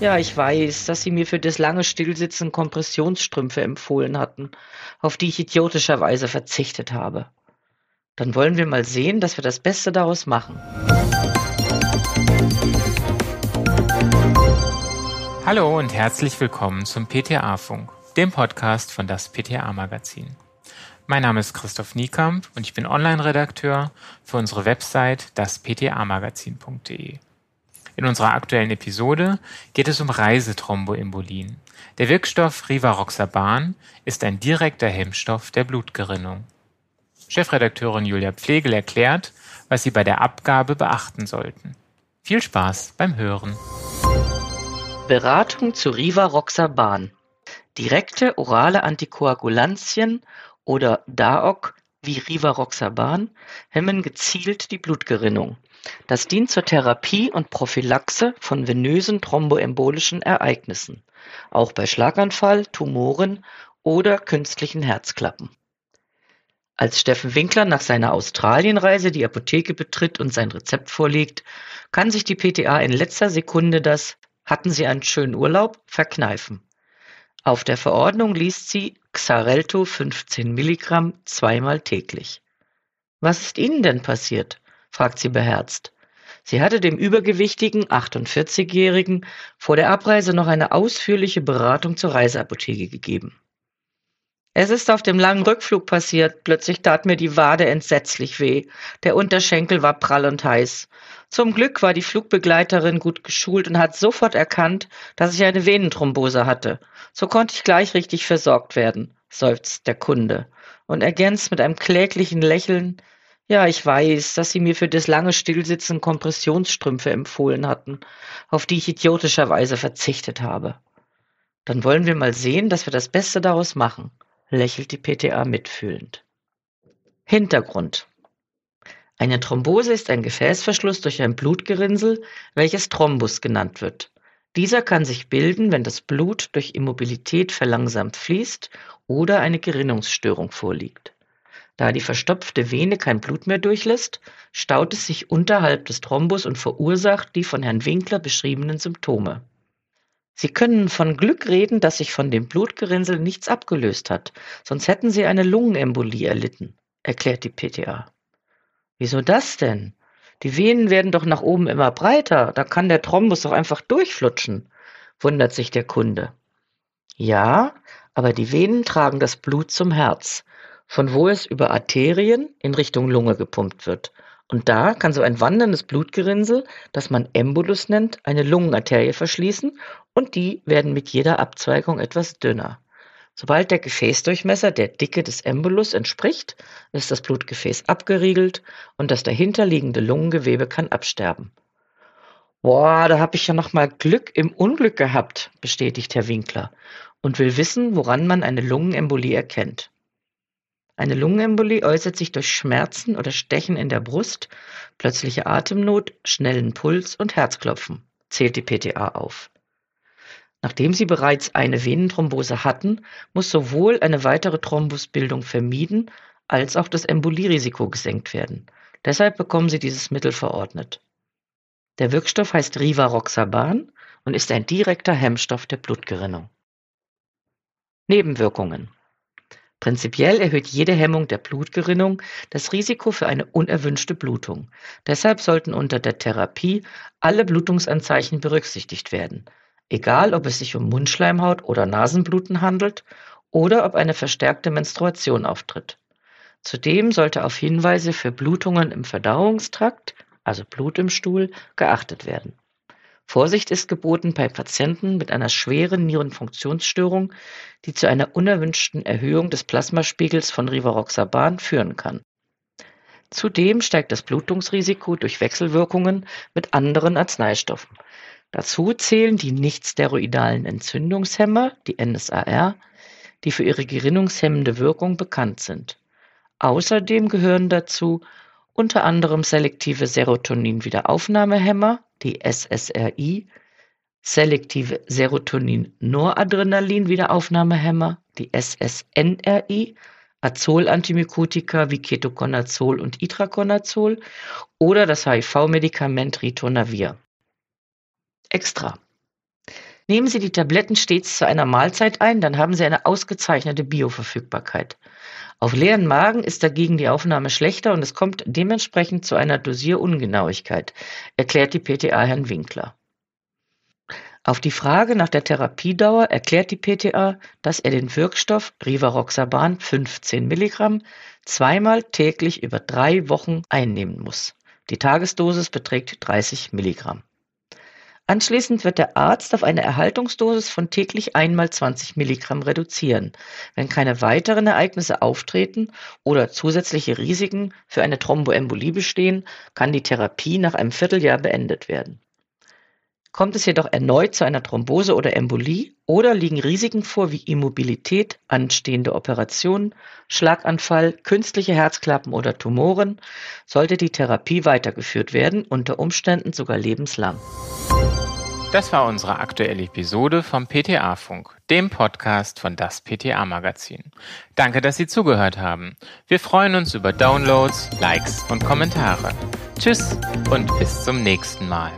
Ja, ich weiß, dass Sie mir für das lange Stillsitzen Kompressionsstrümpfe empfohlen hatten, auf die ich idiotischerweise verzichtet habe. Dann wollen wir mal sehen, dass wir das Beste daraus machen. Hallo und herzlich willkommen zum PTA-Funk, dem Podcast von das PTA-Magazin. Mein Name ist Christoph Niekamp und ich bin Online-Redakteur für unsere Website dasptamagazin.de. In unserer aktuellen Episode geht es um Reisethromboembolien. Der Wirkstoff Rivaroxaban ist ein direkter Hemmstoff der Blutgerinnung. Chefredakteurin Julia Pflegel erklärt, was Sie bei der Abgabe beachten sollten. Viel Spaß beim Hören. Beratung zu Rivaroxaban. Direkte orale Antikoagulantien oder DAOC wie Rivaroxaban hemmen gezielt die Blutgerinnung. Das dient zur Therapie und Prophylaxe von venösen thromboembolischen Ereignissen, auch bei Schlaganfall, Tumoren oder künstlichen Herzklappen. Als Steffen Winkler nach seiner Australienreise die Apotheke betritt und sein Rezept vorlegt, kann sich die PTA in letzter Sekunde das Hatten Sie einen schönen Urlaub verkneifen. Auf der Verordnung liest sie Xarelto 15 Milligramm zweimal täglich. Was ist Ihnen denn passiert? Fragt sie beherzt. Sie hatte dem übergewichtigen 48-Jährigen vor der Abreise noch eine ausführliche Beratung zur Reiseapotheke gegeben. Es ist auf dem langen Rückflug passiert. Plötzlich tat mir die Wade entsetzlich weh. Der Unterschenkel war prall und heiß. Zum Glück war die Flugbegleiterin gut geschult und hat sofort erkannt, dass ich eine Venenthrombose hatte. So konnte ich gleich richtig versorgt werden, seufzt der Kunde und ergänzt mit einem kläglichen Lächeln, ja, ich weiß, dass Sie mir für das lange Stillsitzen Kompressionsstrümpfe empfohlen hatten, auf die ich idiotischerweise verzichtet habe. Dann wollen wir mal sehen, dass wir das Beste daraus machen, lächelt die PTA mitfühlend. Hintergrund. Eine Thrombose ist ein Gefäßverschluss durch ein Blutgerinnsel, welches Thrombus genannt wird. Dieser kann sich bilden, wenn das Blut durch Immobilität verlangsamt fließt oder eine Gerinnungsstörung vorliegt. Da die verstopfte Vene kein Blut mehr durchlässt, staut es sich unterhalb des Thrombus und verursacht die von Herrn Winkler beschriebenen Symptome. Sie können von Glück reden, dass sich von dem Blutgerinnsel nichts abgelöst hat, sonst hätten Sie eine Lungenembolie erlitten, erklärt die PTA. Wieso das denn? Die Venen werden doch nach oben immer breiter, da kann der Thrombus doch einfach durchflutschen, wundert sich der Kunde. Ja, aber die Venen tragen das Blut zum Herz von wo es über Arterien in Richtung Lunge gepumpt wird. Und da kann so ein wanderndes Blutgerinnsel, das man Embolus nennt, eine Lungenarterie verschließen und die werden mit jeder Abzweigung etwas dünner. Sobald der Gefäßdurchmesser der Dicke des Embolus entspricht, ist das Blutgefäß abgeriegelt und das dahinterliegende Lungengewebe kann absterben. Boah, da habe ich ja noch mal Glück im Unglück gehabt, bestätigt Herr Winkler und will wissen, woran man eine Lungenembolie erkennt. Eine Lungenembolie äußert sich durch Schmerzen oder Stechen in der Brust, plötzliche Atemnot, schnellen Puls und Herzklopfen, zählt die PTA auf. Nachdem Sie bereits eine Venenthrombose hatten, muss sowohl eine weitere Thrombusbildung vermieden als auch das Embolierisiko gesenkt werden. Deshalb bekommen Sie dieses Mittel verordnet. Der Wirkstoff heißt Rivaroxaban und ist ein direkter Hemmstoff der Blutgerinnung. Nebenwirkungen Prinzipiell erhöht jede Hemmung der Blutgerinnung das Risiko für eine unerwünschte Blutung. Deshalb sollten unter der Therapie alle Blutungsanzeichen berücksichtigt werden, egal ob es sich um Mundschleimhaut oder Nasenbluten handelt oder ob eine verstärkte Menstruation auftritt. Zudem sollte auf Hinweise für Blutungen im Verdauungstrakt, also Blut im Stuhl, geachtet werden. Vorsicht ist geboten bei Patienten mit einer schweren Nierenfunktionsstörung, die zu einer unerwünschten Erhöhung des Plasmaspiegels von Rivaroxaban führen kann. Zudem steigt das Blutungsrisiko durch Wechselwirkungen mit anderen Arzneistoffen. Dazu zählen die nichtsteroidalen Entzündungshemmer, die NSAR, die für ihre gerinnungshemmende Wirkung bekannt sind. Außerdem gehören dazu unter anderem selektive Serotonin-Wiederaufnahmehemmer, die SSRI, selektive Serotonin-Noradrenalin-Wiederaufnahmehemmer, die SSNRI, Azol-Antimykotika wie Ketoconazol und Itraconazol oder das HIV-Medikament Ritonavir. Extra. Nehmen Sie die Tabletten stets zu einer Mahlzeit ein, dann haben Sie eine ausgezeichnete Bioverfügbarkeit. Auf leeren Magen ist dagegen die Aufnahme schlechter und es kommt dementsprechend zu einer Dosierungenauigkeit, erklärt die PTA Herrn Winkler. Auf die Frage nach der Therapiedauer erklärt die PTA, dass er den Wirkstoff Rivaroxaban 15 Milligramm zweimal täglich über drei Wochen einnehmen muss. Die Tagesdosis beträgt 30 Milligramm. Anschließend wird der Arzt auf eine Erhaltungsdosis von täglich einmal 20 Milligramm reduzieren. Wenn keine weiteren Ereignisse auftreten oder zusätzliche Risiken für eine Thromboembolie bestehen, kann die Therapie nach einem Vierteljahr beendet werden. Kommt es jedoch erneut zu einer Thrombose oder Embolie oder liegen Risiken vor wie Immobilität, anstehende Operationen, Schlaganfall, künstliche Herzklappen oder Tumoren, sollte die Therapie weitergeführt werden, unter Umständen sogar lebenslang. Das war unsere aktuelle Episode vom PTA-Funk, dem Podcast von das PTA-Magazin. Danke, dass Sie zugehört haben. Wir freuen uns über Downloads, Likes und Kommentare. Tschüss und bis zum nächsten Mal.